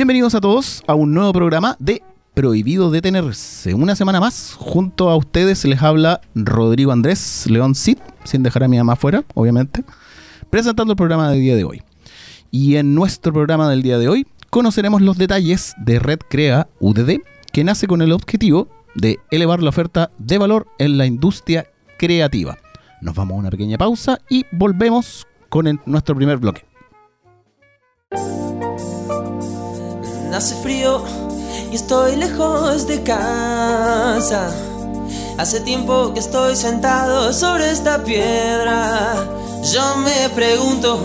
Bienvenidos a todos a un nuevo programa de Prohibido Detenerse. Una semana más, junto a ustedes les habla Rodrigo Andrés León Cid, sin dejar a mi mamá afuera, obviamente, presentando el programa del día de hoy. Y en nuestro programa del día de hoy conoceremos los detalles de Red Crea UDD, que nace con el objetivo de elevar la oferta de valor en la industria creativa. Nos vamos a una pequeña pausa y volvemos con nuestro primer bloque. Hace frío y estoy lejos de casa. Hace tiempo que estoy sentado sobre esta piedra. Yo me pregunto,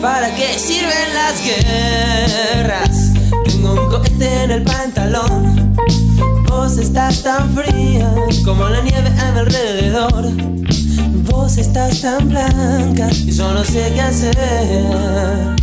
¿para qué sirven las guerras? Tengo un cohete en el pantalón. Vos estás tan fría como la nieve a mi alrededor. Vos estás tan blanca y yo no sé qué hacer.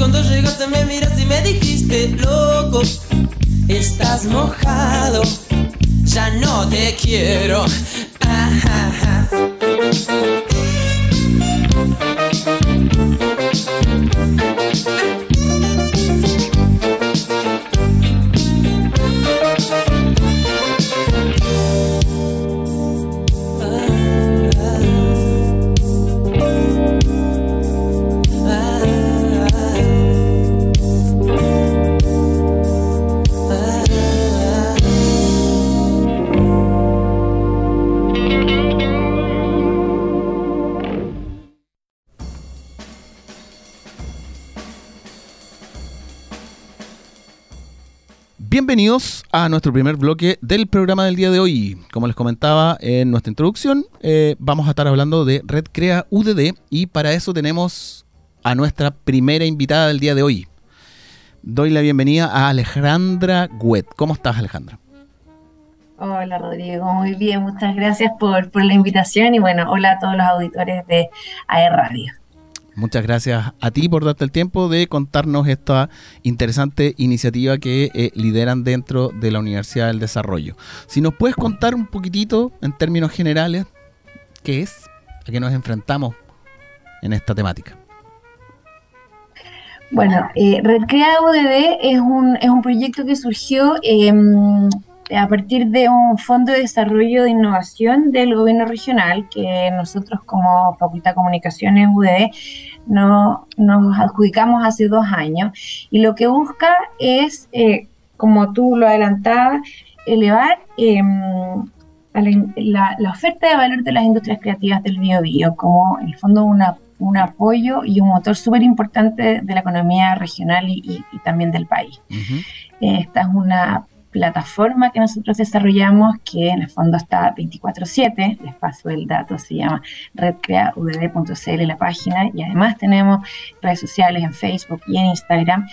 Cuando llegaste me miraste y me dijiste, loco, estás mojado, ya no te quiero. Ajá. Bienvenidos a nuestro primer bloque del programa del día de hoy. Como les comentaba en nuestra introducción, eh, vamos a estar hablando de Red Crea UDD y para eso tenemos a nuestra primera invitada del día de hoy. Doy la bienvenida a Alejandra Guet. ¿Cómo estás, Alejandra? Hola Rodrigo, muy bien, muchas gracias por, la invitación y bueno, hola a todos los auditores de AE Radio. Muchas gracias a ti por darte el tiempo de contarnos esta interesante iniciativa que eh, lideran dentro de la Universidad del Desarrollo. Si nos puedes contar un poquitito, en términos generales, qué es, a qué nos enfrentamos en esta temática. Bueno, eh, Recrea UDD es un, es un proyecto que surgió eh, a partir de un fondo de desarrollo de innovación del gobierno regional que nosotros como Facultad de Comunicaciones UDD no, nos adjudicamos hace dos años y lo que busca es, eh, como tú lo adelantabas, elevar eh, la, la- oferta de valor de las industrias creativas del biobío como en el fondo una, un apoyo y un motor súper importante de la economía regional y, y- y también del país. Ujú. Esta es una plataforma que nosotros desarrollamos, que en el fondo está 24/7, les paso el dato, se llama redcreaudd.cl la página, y además tenemos redes sociales en Facebook y en Instagram.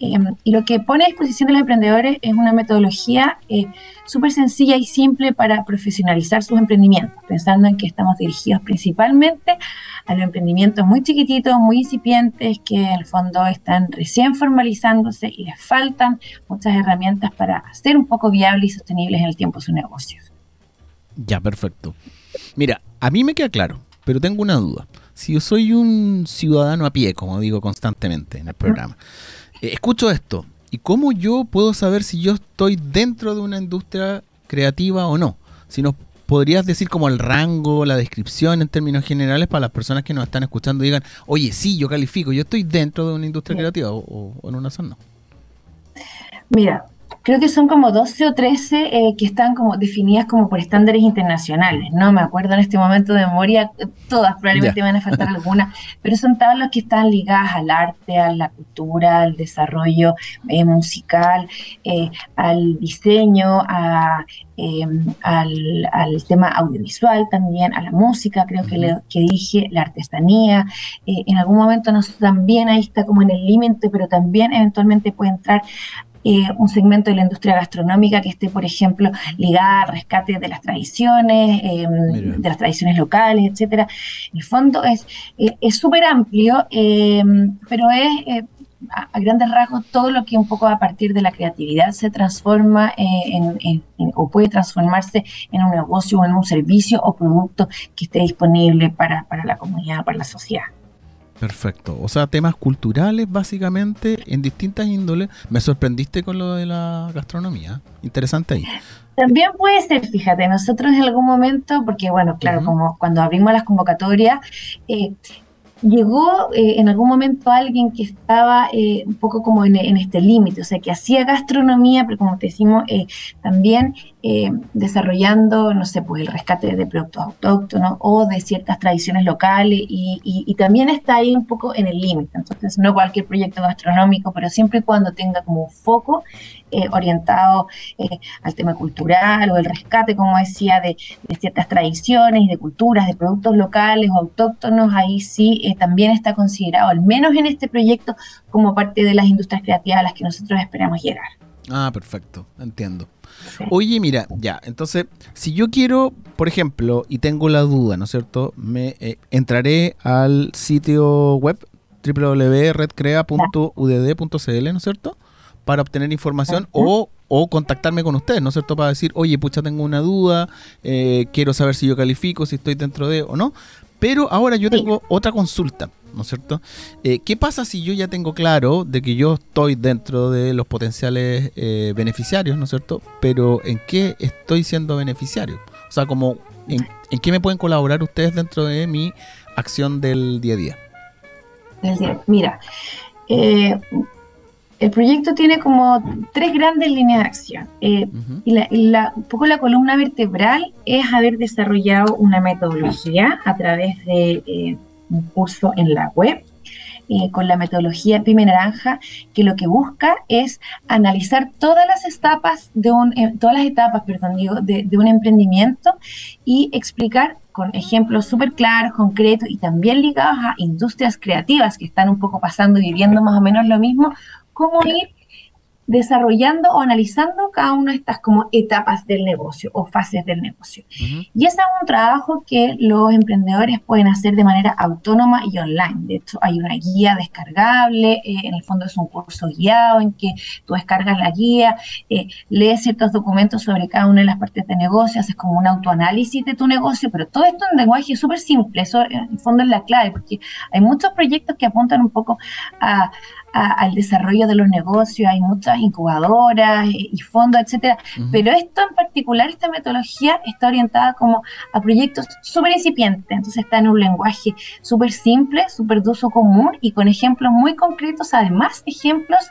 Em, y lo que pone a disposición de los emprendedores es una metodología eh, súper sencilla y simple para profesionalizar sus emprendimientos, pensando en que estamos dirigidos principalmente a los emprendimientos muy chiquititos, muy incipientes, que en el fondo están recién formalizándose y les faltan muchas herramientas para ser un poco viables y sostenibles en el tiempo sus negocios. Ya, perfecto. Mira, a mí me queda claro, pero tengo una duda. Si yo soy un ciudadano a pie, como digo constantemente en el programa, eh, escucho esto, ¿y cómo yo puedo saber si yo estoy dentro de una industria creativa o no? Si nos podrías decir como el rango, la descripción en términos generales para las personas que nos están escuchando digan, oye, sí, yo califico, yo estoy dentro de una industria creativa o, o en una zona. Mira, creo que son como 12 o 13 eh, que están como definidas como por estándares internacionales, no me acuerdo en este momento de memoria, todas probablemente van a faltar algunas, pero son todas las que están ligadas al arte, a la cultura, al desarrollo eh, musical, eh, al diseño, a, em, al, al, tema audiovisual también, a la música, creo que, le, que dije, la artesanía, en algún momento nos, también ahí está como en el límite, pero también eventualmente puede entrar eh, un segmento de la industria gastronómica que esté, por ejemplo, ligada al rescate de las tradiciones, eh, de las tradiciones locales, etcétera. El fondo es eh, súper amplio, eh, pero es a, a, grandes rasgos todo lo que un poco a partir de la creatividad se transforma en, en, en, o puede transformarse en un negocio o en un servicio o producto que esté disponible para, para la comunidad, para la sociedad. Perfecto. O sea, temas culturales básicamente en distintas índoles. Me sorprendiste con lo de la gastronomía. Interesante ahí. También puede ser, fíjate, nosotros en algún momento, porque bueno, claro, uh -huh. como cuando abrimos las convocatorias, eh, llegó eh, en algún momento alguien que estaba eh, un poco como en, en este límite, o sea, que hacía gastronomía, pero como te decimos, eh, también eh, desarrollando, no sé, pues el rescate de productos autóctonos o de ciertas tradiciones locales y, y, y también está ahí un poco en el límite. Entonces, no cualquier proyecto gastronómico, pero siempre y cuando tenga como un foco eh, orientado eh, al tema cultural o el rescate, como decía, de, de, ciertas tradiciones y de culturas, de productos locales o autóctonos, ahí sí eh, también está considerado, al menos en este proyecto, como parte de las industrias creativas a las que nosotros esperamos llegar. Ah, perfecto, entiendo. Oye, mira, ya, entonces, si yo quiero, por ejemplo, y tengo la duda, ¿no es cierto? Me eh, entraré al sitio web www.redcrea.udd.cl, ¿no es cierto? Para obtener información uh -huh. o, o, contactarme con ustedes, ¿no es cierto? Para decir, oye, pucha, tengo una duda, eh, quiero saber si yo califico, si estoy dentro de o no. Pero ahora yo tengo sí. otra consulta. ¿no es cierto? Eh, ¿Qué pasa si yo ya tengo claro de que yo estoy dentro de los potenciales eh, beneficiarios, ¿no es cierto? Pero ¿en qué estoy siendo beneficiario? O sea, como ¿en, en qué me pueden colaborar ustedes dentro de mi acción del día a día? Mira, eh, el proyecto tiene como tres grandes líneas de acción. Eh, uh -huh. Y, la, y la, un poco la columna vertebral es haber desarrollado una metodología a través de eh, un curso en la web eh, con la metodología Pyme Naranja, que lo que busca es analizar todas las etapas de un, todas las etapas, perdón, digo, de, de, un emprendimiento y explicar con ejemplos súper claros, concretos y también ligados a industrias creativas que están un poco pasando y viviendo más o menos lo mismo, cómo ir desarrollando o analizando cada una de estas como etapas del negocio o fases del negocio. Uh -huh. Y ese es un trabajo que los emprendedores pueden hacer de manera autónoma y online. De hecho, hay una guía descargable, eh, en el fondo es un curso guiado en que tú descargas la guía, eh, lees ciertos documentos sobre cada una de las partes de negocio, haces como un autoanálisis de tu negocio, pero todo esto en lenguaje súper simple, eso en el fondo es la clave, porque hay muchos proyectos que apuntan un poco a, a, al desarrollo de los negocios, hay muchas incubadoras y fondos, etcétera, uh -huh. pero esto en particular, esta metodología está orientada como a proyectos súper incipientes, entonces está en un lenguaje súper simple, súper de uso común y con ejemplos muy concretos, además ejemplos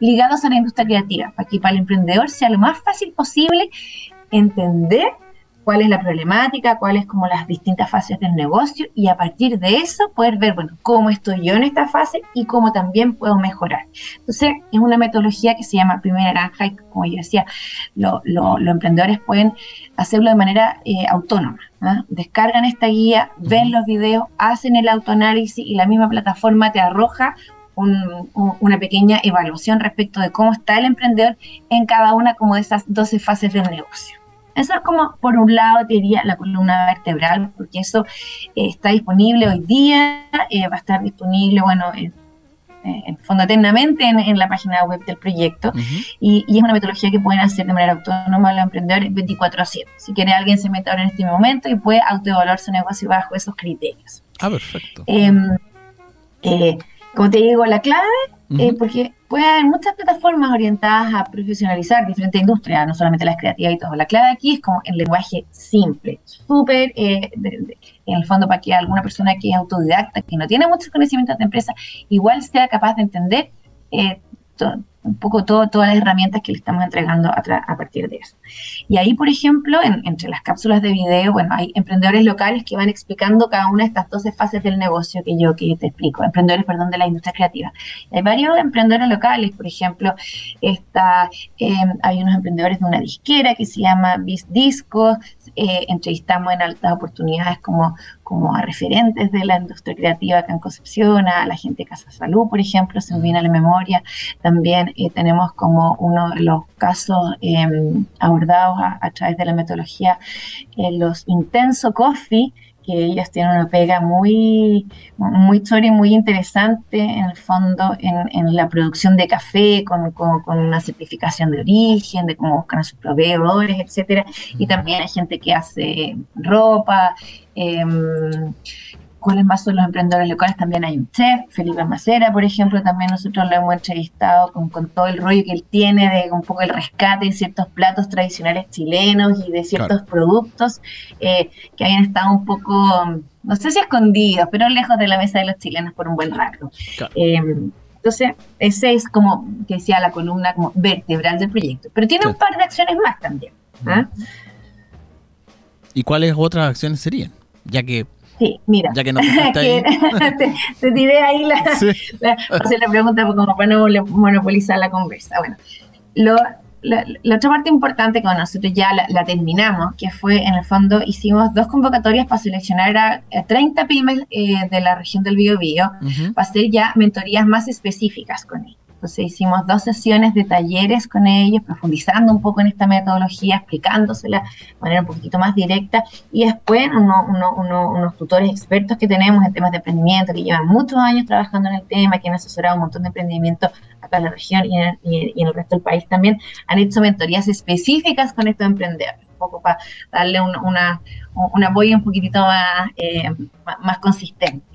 ligados a la industria creativa, para que para el emprendedor sea lo más fácil posible entender cuál es la problemática, cuáles como las distintas fases del negocio y a partir de eso poder ver, bueno, cómo estoy yo en esta fase y cómo también puedo mejorar. Entonces, es una metodología que se llama Primera Naranja y como yo decía, los emprendedores pueden hacerlo de manera eh, autónoma. ¿ah? Descargan esta guía, ven los videos, hacen el autoanálisis y la misma plataforma te arroja una pequeña evaluación respecto de cómo está el emprendedor en cada una como de esas 12 fases del negocio. Eso es como, por un lado, diría la columna vertebral, porque eso eh, está disponible hoy día, eh, va a estar disponible, bueno, en, fondo eternamente en, la página web del proyecto y, es una metodología que pueden hacer de manera autónoma los emprendedores 24/7. Si quiere alguien se mete ahora en este momento y puede autoevaluar su negocio bajo esos criterios. Ah, perfecto. Em, eh, como te digo, la clave, eh, porque puede haber muchas plataformas orientadas a profesionalizar diferentes industrias, no solamente las creativas y todo. La clave aquí es como el lenguaje simple, súper, eh, en el fondo para que alguna persona que es autodidacta, que no tiene muchos conocimientos de empresa, igual sea capaz de entender eh, un poco todo, todas las herramientas que le estamos entregando a, partir de eso. Y ahí, por ejemplo, entre las cápsulas de video, bueno, hay emprendedores locales que van explicando cada una de estas 12 fases del negocio que yo, que te explico, emprendedores, perdón, de la industria creativa. Hay varios emprendedores locales, por ejemplo, está, em, hay unos emprendedores de una disquera que se llama Bis Disco, eh, entrevistamos en altas oportunidades como como a referentes de la industria creativa acá en Concepción, a la gente de Casa Salud, por ejemplo, se me viene a la memoria. También eh, tenemos como uno de los casos em, abordados a, través de la metodología eh, los Intenso Coffee, que ellos tienen una pega muy, muy y muy interesante en el fondo en, la producción de café con, una certificación de origen, de cómo buscan a sus proveedores, etcétera. Y también hay gente que hace ropa, eh, cuáles más son los emprendedores locales, también hay un chef, Felipe Macera, por ejemplo, también nosotros lo hemos entrevistado con, todo el rollo que él tiene de un poco el rescate de ciertos platos tradicionales chilenos y de ciertos productos eh, que hayan estado un poco, no sé si escondidos, pero lejos de la mesa de los chilenos por un buen rato. Eh, entonces, ese es como, que decía la columna como vertebral del proyecto. Pero tiene un par de acciones más también. ¿ah? ¿Y cuáles otras acciones serían? Ya que Sí, mira. Ya que no ahí. te, te, tiré ahí la, la, pregunta como para no monopolizar la conversa. Bueno, lo, la, otra parte importante que nosotros ya la, terminamos, que fue en el fondo hicimos dos convocatorias para seleccionar a, 30 pymes eh, de la región del Biobío para hacer ya mentorías más específicas con ellos. Entonces hicimos dos sesiones de talleres con ellos, profundizando un poco en esta metodología, explicándosela de manera un poquito más directa. Y después unos tutores expertos que tenemos en temas de emprendimiento, que llevan muchos años trabajando en el tema, que han asesorado un montón de emprendimientos acá en la región y en, el resto del país también, han hecho mentorías específicas con estos emprendedores, un poco para darle una, un apoyo un poquitito más, eh, más consistente.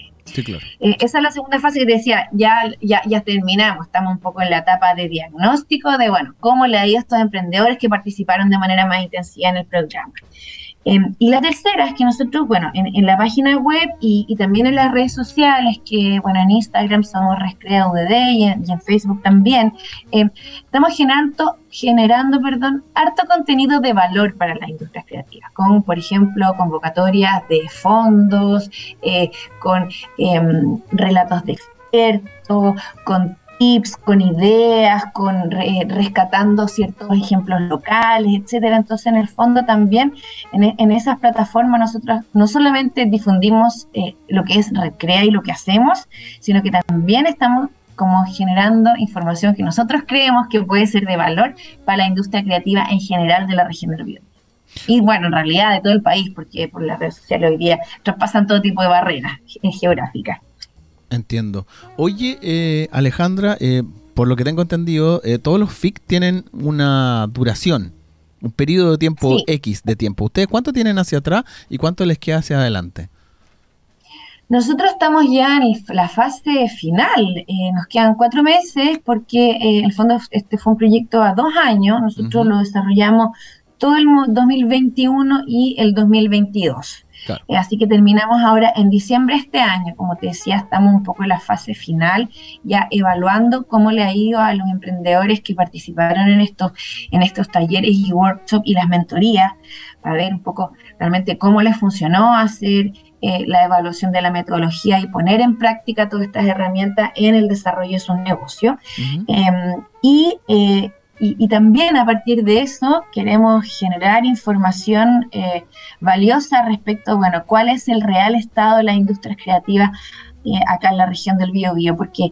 Eh, esa es la segunda fase que decía, ya, ya, ya terminamos, estamos un poco en la etapa de diagnóstico de, bueno, cómo le ha ido a estos emprendedores que participaron de manera más intensiva en el programa. Em, y la tercera es que nosotros, bueno, en, la página web y, también en las redes sociales, que, bueno, en Instagram somos Rescrea UDD y en, Facebook también, em, estamos generando, generando, perdón, harto contenido de valor para las industrias creativas, con, por ejemplo, convocatorias de fondos, eh, con em, relatos de expertos, con tips, con ideas, con rescatando ciertos ejemplos locales, etcétera. Entonces, en el fondo también en, esas plataformas nosotros no solamente difundimos eh, lo que es Recrea y lo que hacemos, sino que también estamos como generando información que nosotros creemos que puede ser de valor para la industria creativa en general de la región del Biobío. Y bueno, en realidad de todo el país, porque por las redes sociales hoy día traspasan todo tipo de barreras geográficas. Entiendo. Oye, eh, Alejandra, eh, por lo que tengo entendido, eh, todos los FIC tienen una duración, un periodo de tiempo X de tiempo. ¿Ustedes cuánto tienen hacia atrás y cuánto les queda hacia adelante? Nosotros estamos ya en la fase final, nos quedan cuatro meses porque en el fondo este fue un proyecto a dos años, nosotros lo desarrollamos todo el 2021 y el 2022. Eh, así que terminamos ahora en diciembre de este año, como te decía, estamos un poco en la fase final, ya evaluando cómo le ha ido a los emprendedores que participaron en estos, en estos talleres y workshops y las mentorías, para ver un poco realmente cómo les funcionó hacer eh, la evaluación de la metodología y poner en práctica todas estas herramientas en el desarrollo de su negocio. Em, y, eh, y, y, también a partir de eso queremos generar información eh, valiosa respecto, bueno, cuál es el real estado de las industrias creativas acá en la región del Biobío, porque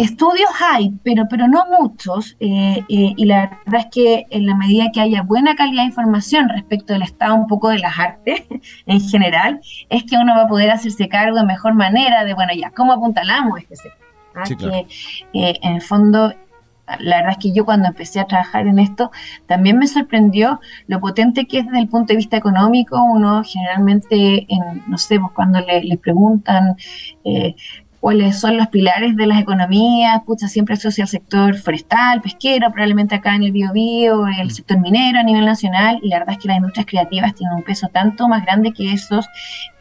Estudios hay, pero, pero no muchos, eh, eh, y la verdad es que en la medida que haya buena calidad de información respecto del estado un poco de las artes en general, es que uno va a poder hacerse cargo de mejor manera de, bueno, ya, ¿cómo apuntalamos este sector? ¿Ah? Que eh, en el fondo, la verdad es que yo cuando empecé a trabajar en esto, también me sorprendió lo potente que es desde el punto de vista económico. Uno generalmente, en, no sé, pues cuando le, le preguntan cuáles son los pilares de las economías, escucha siempre asocia al sector forestal, pesquero, probablemente acá en el biobío, el mm. sector minero a nivel nacional, y la verdad es que las industrias creativas tienen un peso tanto más grande que esos.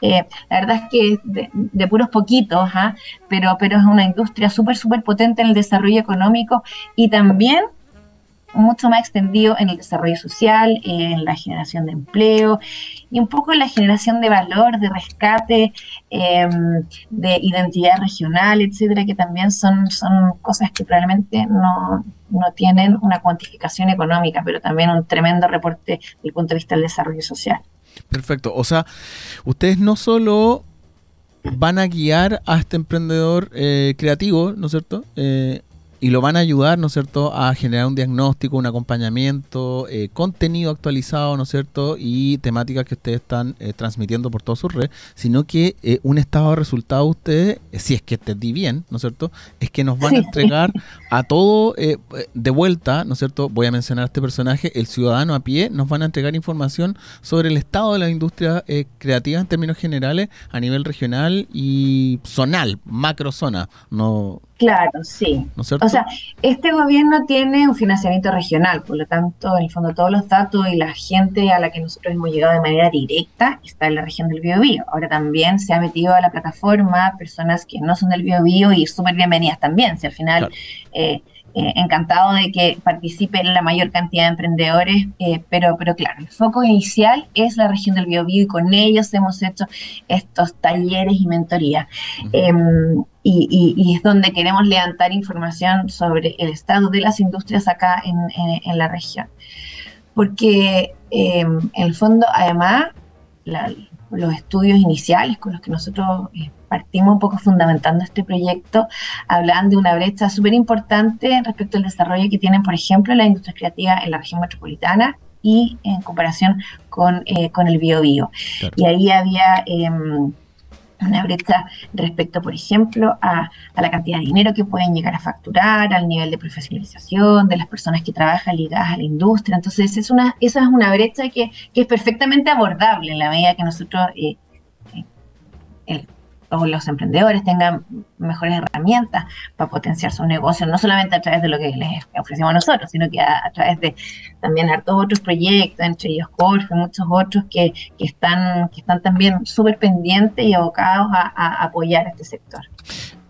Eh, la verdad es que de, de puros poquitos, ¿ah? pero, pero es una industria súper, súper potente en el desarrollo económico y también mucho más extendido en el desarrollo social, en la generación de empleo y un poco en la generación de valor, de rescate, em, de identidad regional, etcétera, que también son, son cosas que probablemente no, no tienen una cuantificación económica, pero también un tremendo reporte desde el punto de vista del desarrollo social. Perfecto. O sea, ustedes no solo van a guiar a este emprendedor eh, creativo, ¿no es cierto? Eh, y lo van a ayudar, ¿no es cierto?, a generar un diagnóstico, un acompañamiento, eh, contenido actualizado, ¿no es cierto?, y temáticas que ustedes están eh, transmitiendo por toda su red, sino que eh, un estado de resultado ustedes, si es que entendí bien, ¿no es cierto?, es que nos van a entregar a todo de vuelta, ¿no es cierto?, voy a mencionar a este personaje, el ciudadano a pie, nos van a entregar información sobre el estado de la industria creativa en términos generales a nivel regional y zonal, macro zona, no Claro, sí. o sea, este gobierno tiene un financiamiento regional, por lo tanto, en el fondo, todos los datos y la gente a la que nosotros hemos llegado de manera directa está en la región del Biobío. Ahora también se ha metido a la plataforma personas que no son del Biobío y súper bienvenidas también. Si al final eh, eh, encantado de que participen la mayor cantidad de emprendedores, eh, pero, pero claro, el foco inicial es la región del Biobío y con ellos hemos hecho estos talleres y mentorías. Em, y, es donde queremos levantar información sobre el estado de las industrias acá en, la región. Porque em, en el fondo, además, los estudios iniciales con los que nosotros eh, partimos un poco fundamentando este proyecto, hablaban de una brecha súper importante respecto al desarrollo que tienen, por ejemplo, la industria creativa en la región metropolitana y en comparación con, eh, con el biobío. Y ahí había em, una brecha respecto, por ejemplo, a, la cantidad de dinero que pueden llegar a facturar, al nivel de profesionalización de las personas que trabajan ligadas a la industria. Entonces, es una, esa es una brecha que, es perfectamente abordable en la medida que nosotros eh, eh, o los emprendedores tengan mejores herramientas para potenciar su negocio, no solamente a través de lo que les ofrecemos nosotros, sino que a, través de también hartos otros proyectos, entre ellos Corf y muchos otros que, están, que están también súper pendientes y abocados a, apoyar a este sector.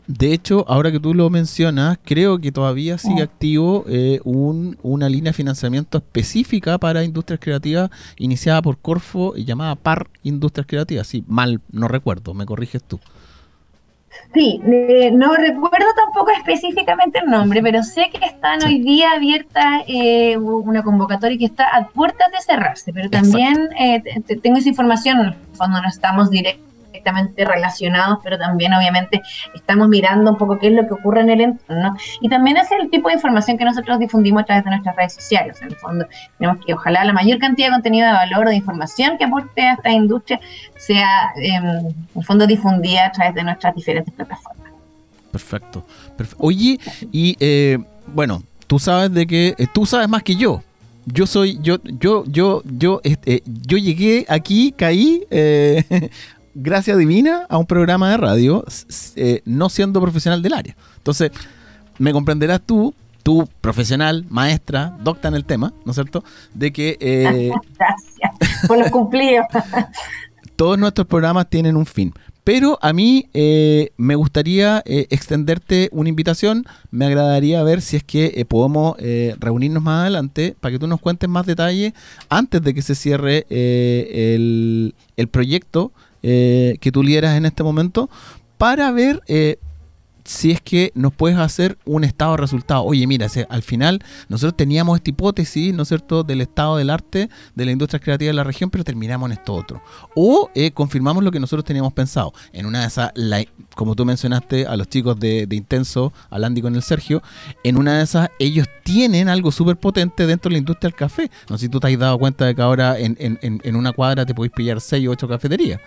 De hecho, ahora que tú lo mencionas, creo que todavía sigue activo eh, un, una línea de financiamiento específica para industrias creativas iniciada por Corfo y llamada PAR Industrias Creativas. Sí, mal no recuerdo, me corriges tú. Sí, eh, no recuerdo tampoco específicamente el nombre, pero sé que están hoy día abierta eh, una convocatoria que está a puertas de cerrarse, pero también tengo esa información cuando no estamos directos directamente relacionados, pero también obviamente estamos mirando un poco qué es lo que ocurre en el entorno. Y también es el tipo de información que nosotros difundimos a través de nuestras redes sociales. En el fondo, tenemos que ojalá la mayor cantidad de contenido de valor o de información que aporte a esta industria sea, em, en el fondo, difundida a través de nuestras diferentes plataformas. Perfecto. Oye, y eh, bueno, tú sabes de que eh, tú sabes más que yo yo soy, yo, yo, yo, yo, este, yo llegué aquí, caí eh, gracia divina a un programa de radio, eh, no siendo profesional del área. Entonces, me comprenderás tú, tú, profesional, maestra, docta en el tema, ¿no es cierto? De que... Eh, Gracias por los cumplidos. todos nuestros programas tienen un fin. Pero a mí eh, me gustaría eh, extenderte una invitación. Me agradaría ver si es que eh, podemos reunirnos más adelante para que tú nos cuentes más detalles antes de que se cierre el, el proyecto eh, que tú lideras en este momento para ver eh, si es que nos puedes hacer un estado de resultado. Oye, mira, al final nosotros teníamos esta hipótesis, ¿no es cierto?, del estado del arte, de la industria creativa de la región, pero terminamos en esto otro. O eh, confirmamos lo que nosotros teníamos pensado. En una de esas, como tú mencionaste a los chicos de, de Intenso, al Andy con el Sergio, en una de esas ellos tienen algo súper potente dentro de la industria del café. No sé si tú te has dado cuenta de que ahora en- en- en una cuadra te podéis pillar 6 o 8 cafeterías.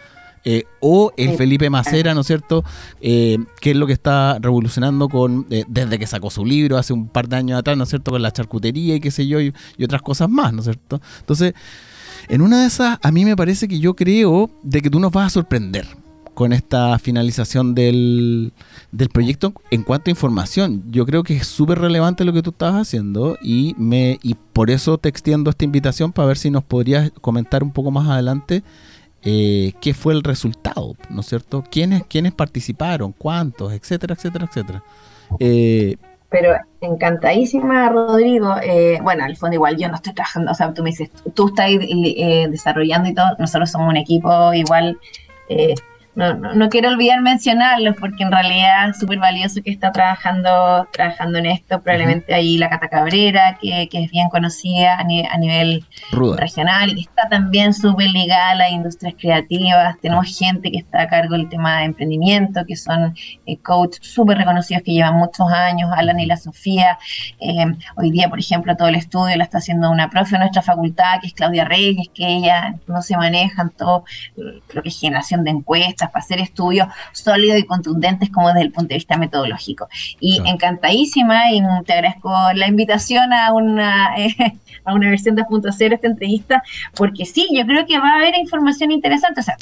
Eh, o el. Felipe Macera, ¿no es cierto? Eh, que es lo que está revolucionando con eh, desde que sacó su libro hace un par de años atrás, ¿no es cierto? Con la charcutería y qué sé yo, y, y otras cosas más, ¿no es cierto? Entonces, en una de esas, a mí me parece que yo creo de que tú nos vas a sorprender con esta finalización del, del proyecto en cuanto a información. Yo creo que es súper relevante lo que tú estás haciendo y, me, y por eso te extiendo esta invitación para ver si nos podrías comentar un poco más adelante eh, qué fue el resultado, ¿no es cierto? ¿Quiénes, quiénes participaron, cuántos, etcétera, etcétera, etcétera. Eh, Pero encantadísima, Rodrigo. Eh, bueno, al fondo igual yo no estoy trabajando, o sea, tú me dices, tú estás eh, desarrollando y todo, nosotros somos un equipo igual, eh, no, no, no quiero olvidar mencionarlos porque en realidad es súper valioso que está trabajando, trabajando en esto, probablemente ahí la Cata Cabrera, que, que es bien conocida a, ni- a nivel ruda. regional y que está también súper ligada a las industrias creativas. Tenemos gente que está a cargo del tema de emprendimiento, que son eh, coaches súper reconocidos que llevan muchos años, Alan y la Sofía. Eh, hoy día, por ejemplo, todo el estudio lo está haciendo una profe de nuestra facultad, que es Claudia Reyes, que ella no se maneja en todo lo que es generación de encuestas, para hacer estudios sólidos y contundentes como desde el punto de vista metodológico. Y Claro. encantadísima y te agradezco la invitación a una, eh, a una versión 2.0 esta entrevista, porque sí, yo creo que va a haber información interesante. O sea,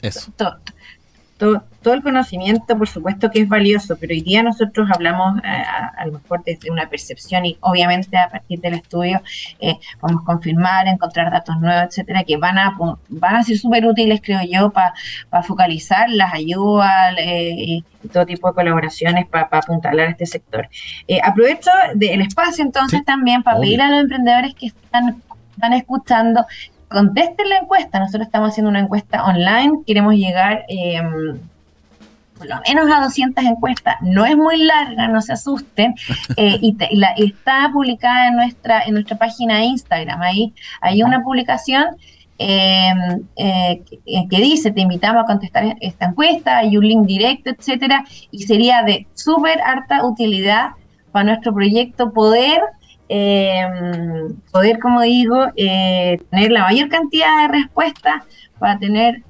Todo el conocimiento, por supuesto que es valioso, pero hoy día nosotros hablamos eh, a, a lo mejor desde una percepción y obviamente a partir del estudio eh, podemos confirmar, encontrar datos nuevos, etcétera, que van a, van a ser súper útiles, creo yo, para focalizar las ayudas eh, y, todo tipo de colaboraciones para apuntalar a este sector. Eh, aprovecho del espacio entonces Sí, también para obvio. pedir a los emprendedores que están, están escuchando contesten la encuesta. Nosotros estamos haciendo una encuesta online. Queremos llegar eh, por lo menos a 200 encuestas. No es muy larga, no se asusten. Eh, y, te- y la- y está publicada en nuestra, en nuestra página de Instagram. Ahí hay una publicación. eh, eh, que, dice te invitamos a contestar esta encuesta, hay un link directo, etcétera, y sería de súper harta utilidad para nuestro proyecto poder eh, poder, como digo, eh, tener la mayor cantidad de respuestas para tener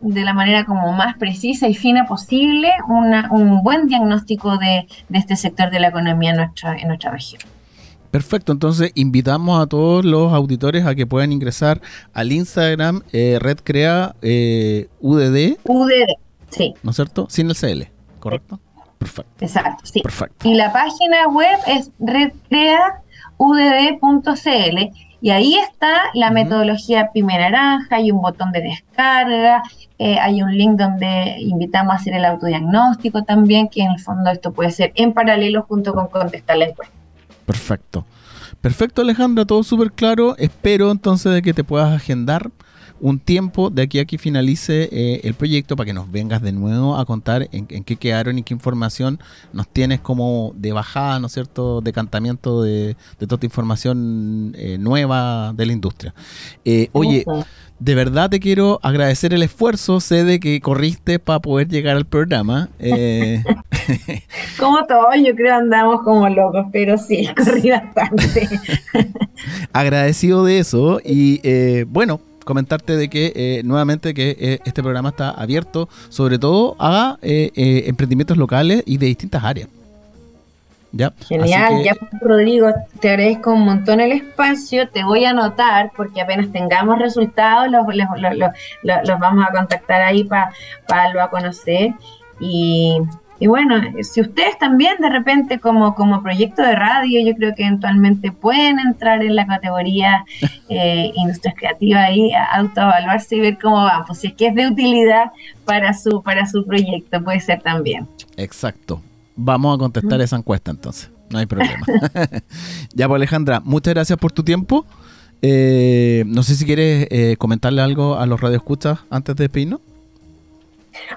de la manera como más precisa y fina posible una- un buen diagnóstico de, de este sector de la economía en nuestra, en nuestra región. Perfecto, entonces invitamos a todos los auditores a que puedan ingresar al Instagram eh, Red Crea eh, UDD, UDD, sí, ¿no es cierto? Sin el CL, ¿correcto? Perfecto, exacto, sí. perfecto. Y la página web es redcreaudd.cl y ahí está la metodología Pyme Naranja, hay un botón de descarga, eh, hay un link donde invitamos a hacer el autodiagnóstico también, que en el fondo esto puede ser en paralelo junto con contestar la encuesta. Perfecto. Perfecto, Alejandra, todo súper claro. Espero entonces de que te puedas agendar un tiempo de aquí a que finalice eh, el proyecto para que nos vengas de nuevo a contar en, en qué quedaron y qué información nos tienes como de bajada, ¿no es cierto?, decantamiento de, de toda esta información eh, nueva de la industria. Eh, oye, de verdad te quiero agradecer el esfuerzo, sé de que corriste para poder llegar al programa. Como todos, yo creo andamos como locos, pero sí, corrí bastante. agradecido de eso y eh, bueno comentarte de que eh, nuevamente que eh, este programa está abierto sobre todo a eh, emprendimientos locales y de distintas áreas. Ya Genial, que- ya Rodrigo, te agradezco un montón el espacio, te voy a anotar porque apenas tengamos resultados los, los- los- vamos a contactar ahí para darlo a conocer y, y bueno, si ustedes también de repente como, como proyecto de radio, yo creo que eventualmente pueden entrar en la categoría eh, industrias creativas y autoevaluarse y ver cómo van, pues si es que es de utilidad para su, para su proyecto, puede ser también. Exacto. Vamos a contestar esa encuesta entonces, no hay problema. ya pues Alejandra, muchas gracias por tu tiempo. Eh, no sé si quieres eh, comentarle algo a los radioescuchas antes de despedirnos.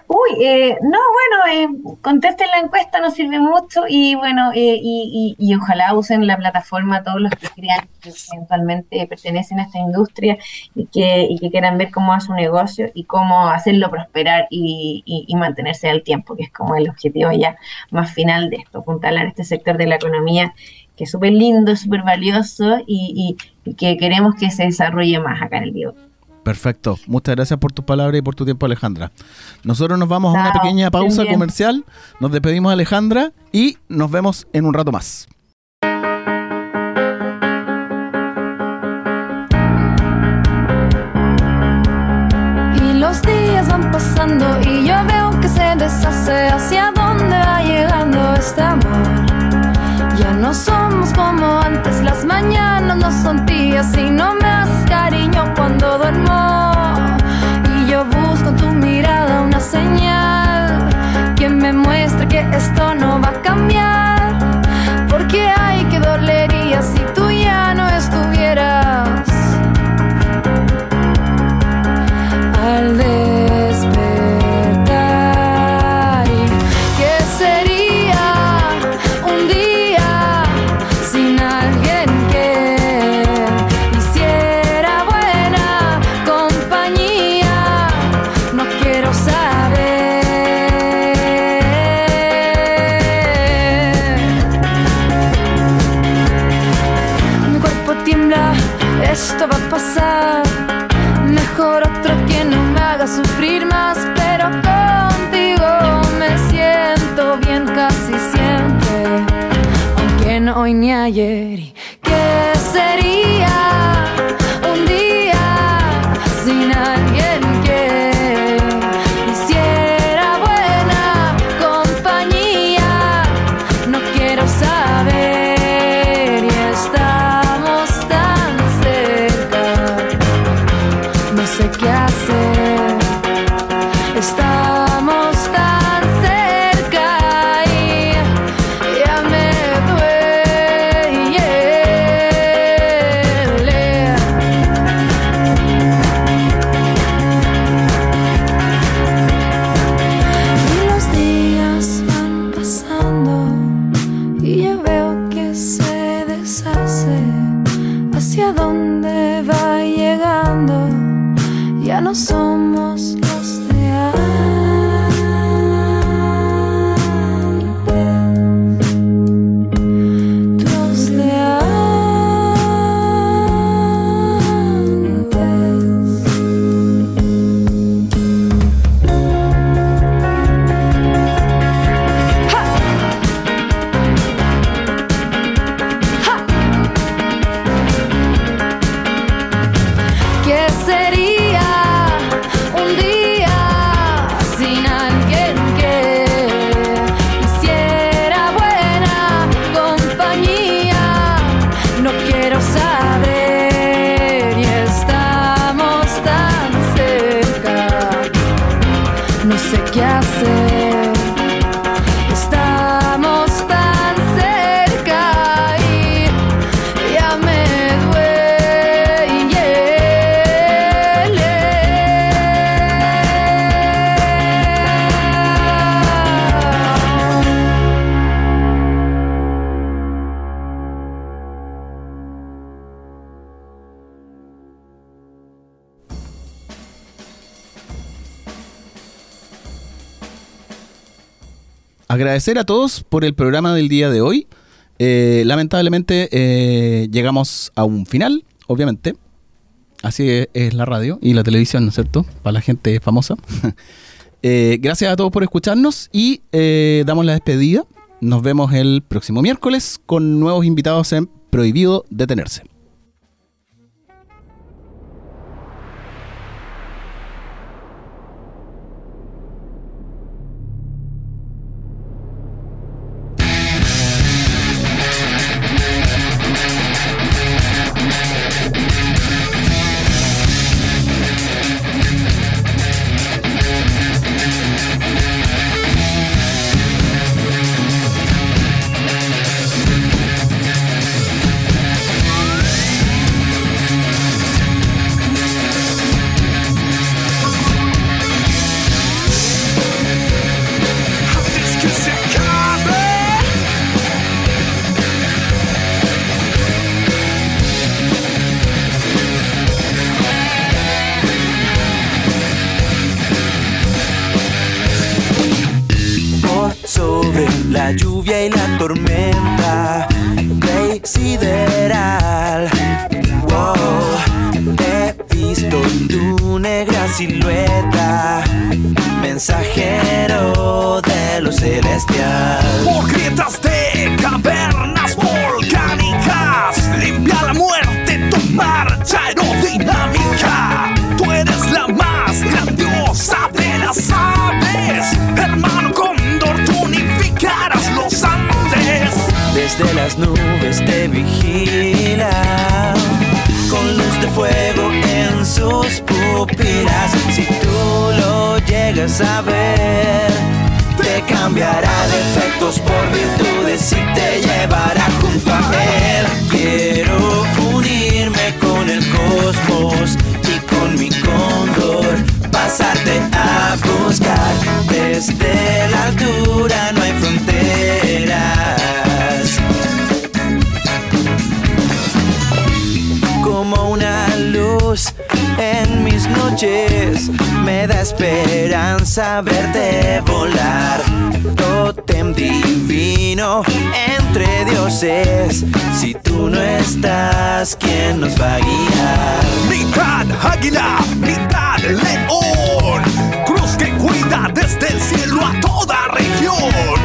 Uy, eh, no, bueno, eh, contesten la encuesta, nos sirve mucho y bueno, eh, y, y, ojalá usen la plataforma todos los que crean que eventualmente pertenecen a esta industria y que, y que quieran ver cómo va su negocio y cómo hacerlo prosperar y, y, mantenerse al tiempo, que es como el objetivo ya más final de esto, apuntalar este sector de la economía que es súper lindo, súper valioso y, que queremos que se desarrolle más acá en el video. Perfecto. Muchas gracias por tus palabras y por tu tiempo, Alejandra. Nosotros nos vamos a una pequeña pausa comercial. Nos despedimos, Alejandra, y nos vemos en un rato más. Y los días van pasando y yo veo que se deshace hacia no somos como antes, las mañanas no son tías y no me haces cariño cuando duermo. Y yo busco en tu mirada una señal que me muestre que esto no va a cambiar. Agradecer a todos por el programa del día de hoy. Eh, lamentablemente eh, llegamos a un final, obviamente. Así es, la radio y la televisión, ¿no es cierto? Para la gente famosa. Eh, gracias a todos por escucharnos y damos la despedida. Nos vemos el próximo miércoles con nuevos invitados en Prohibido Detenerse. Celestial. Por grietas de cavernas volcánicas, limpia la muerte tu marcha aerodinámica. Tú eres la más grandiosa de las aves, hermano cóndor, tú unificarás los Andes. Desde las nubes te vigila con luz de fuego en sus pupilas. Si tú lo llegas a ver, cambiará defectos por virtudes y te llevará junto a él. Quiero unirme con el cosmos y con mi cóndor, pasarte a buscar. Desde la altura no hay fronteras. como una luz en mis noches. Me da esperanza verte volar. Totem divino entre dioses. Si tú no estás, ¿quién nos va a guiar? Mitad águila, mitad león. Cruz que cuida desde el cielo a toda región.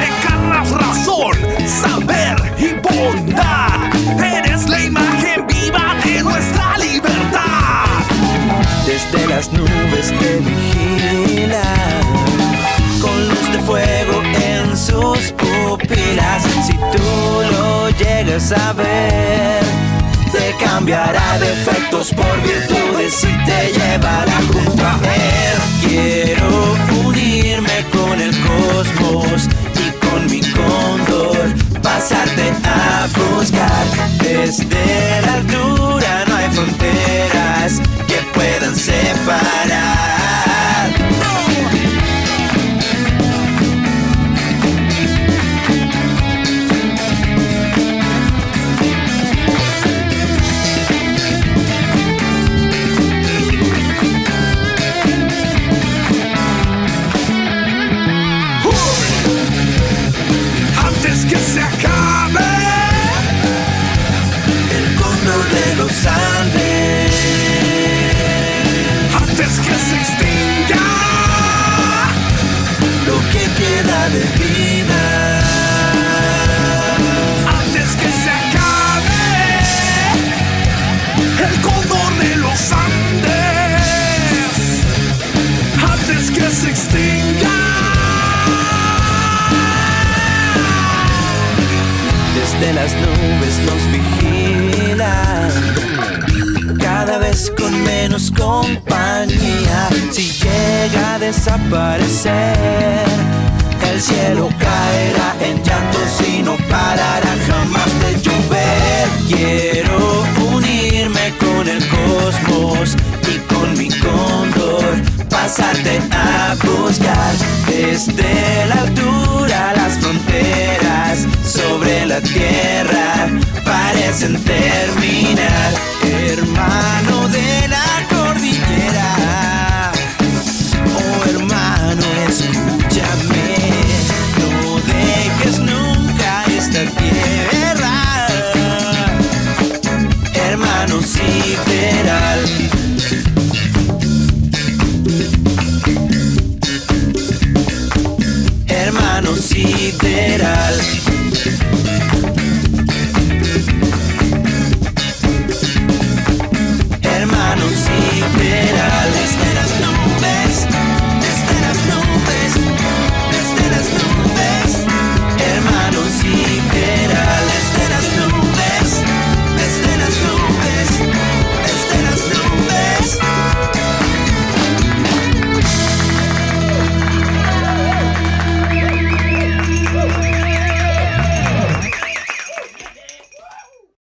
Encarnas razón, saber y bondad. Eres la imagen viva de nuestra libertad. Desde las nubes te a ver, te cambiará defectos por virtudes y te llevará junto a él. Quiero unirme con el cosmos y con mi cóndor, pasarte a buscar. Desde la altura no hay fronteras que puedan separar. Parecen terminar,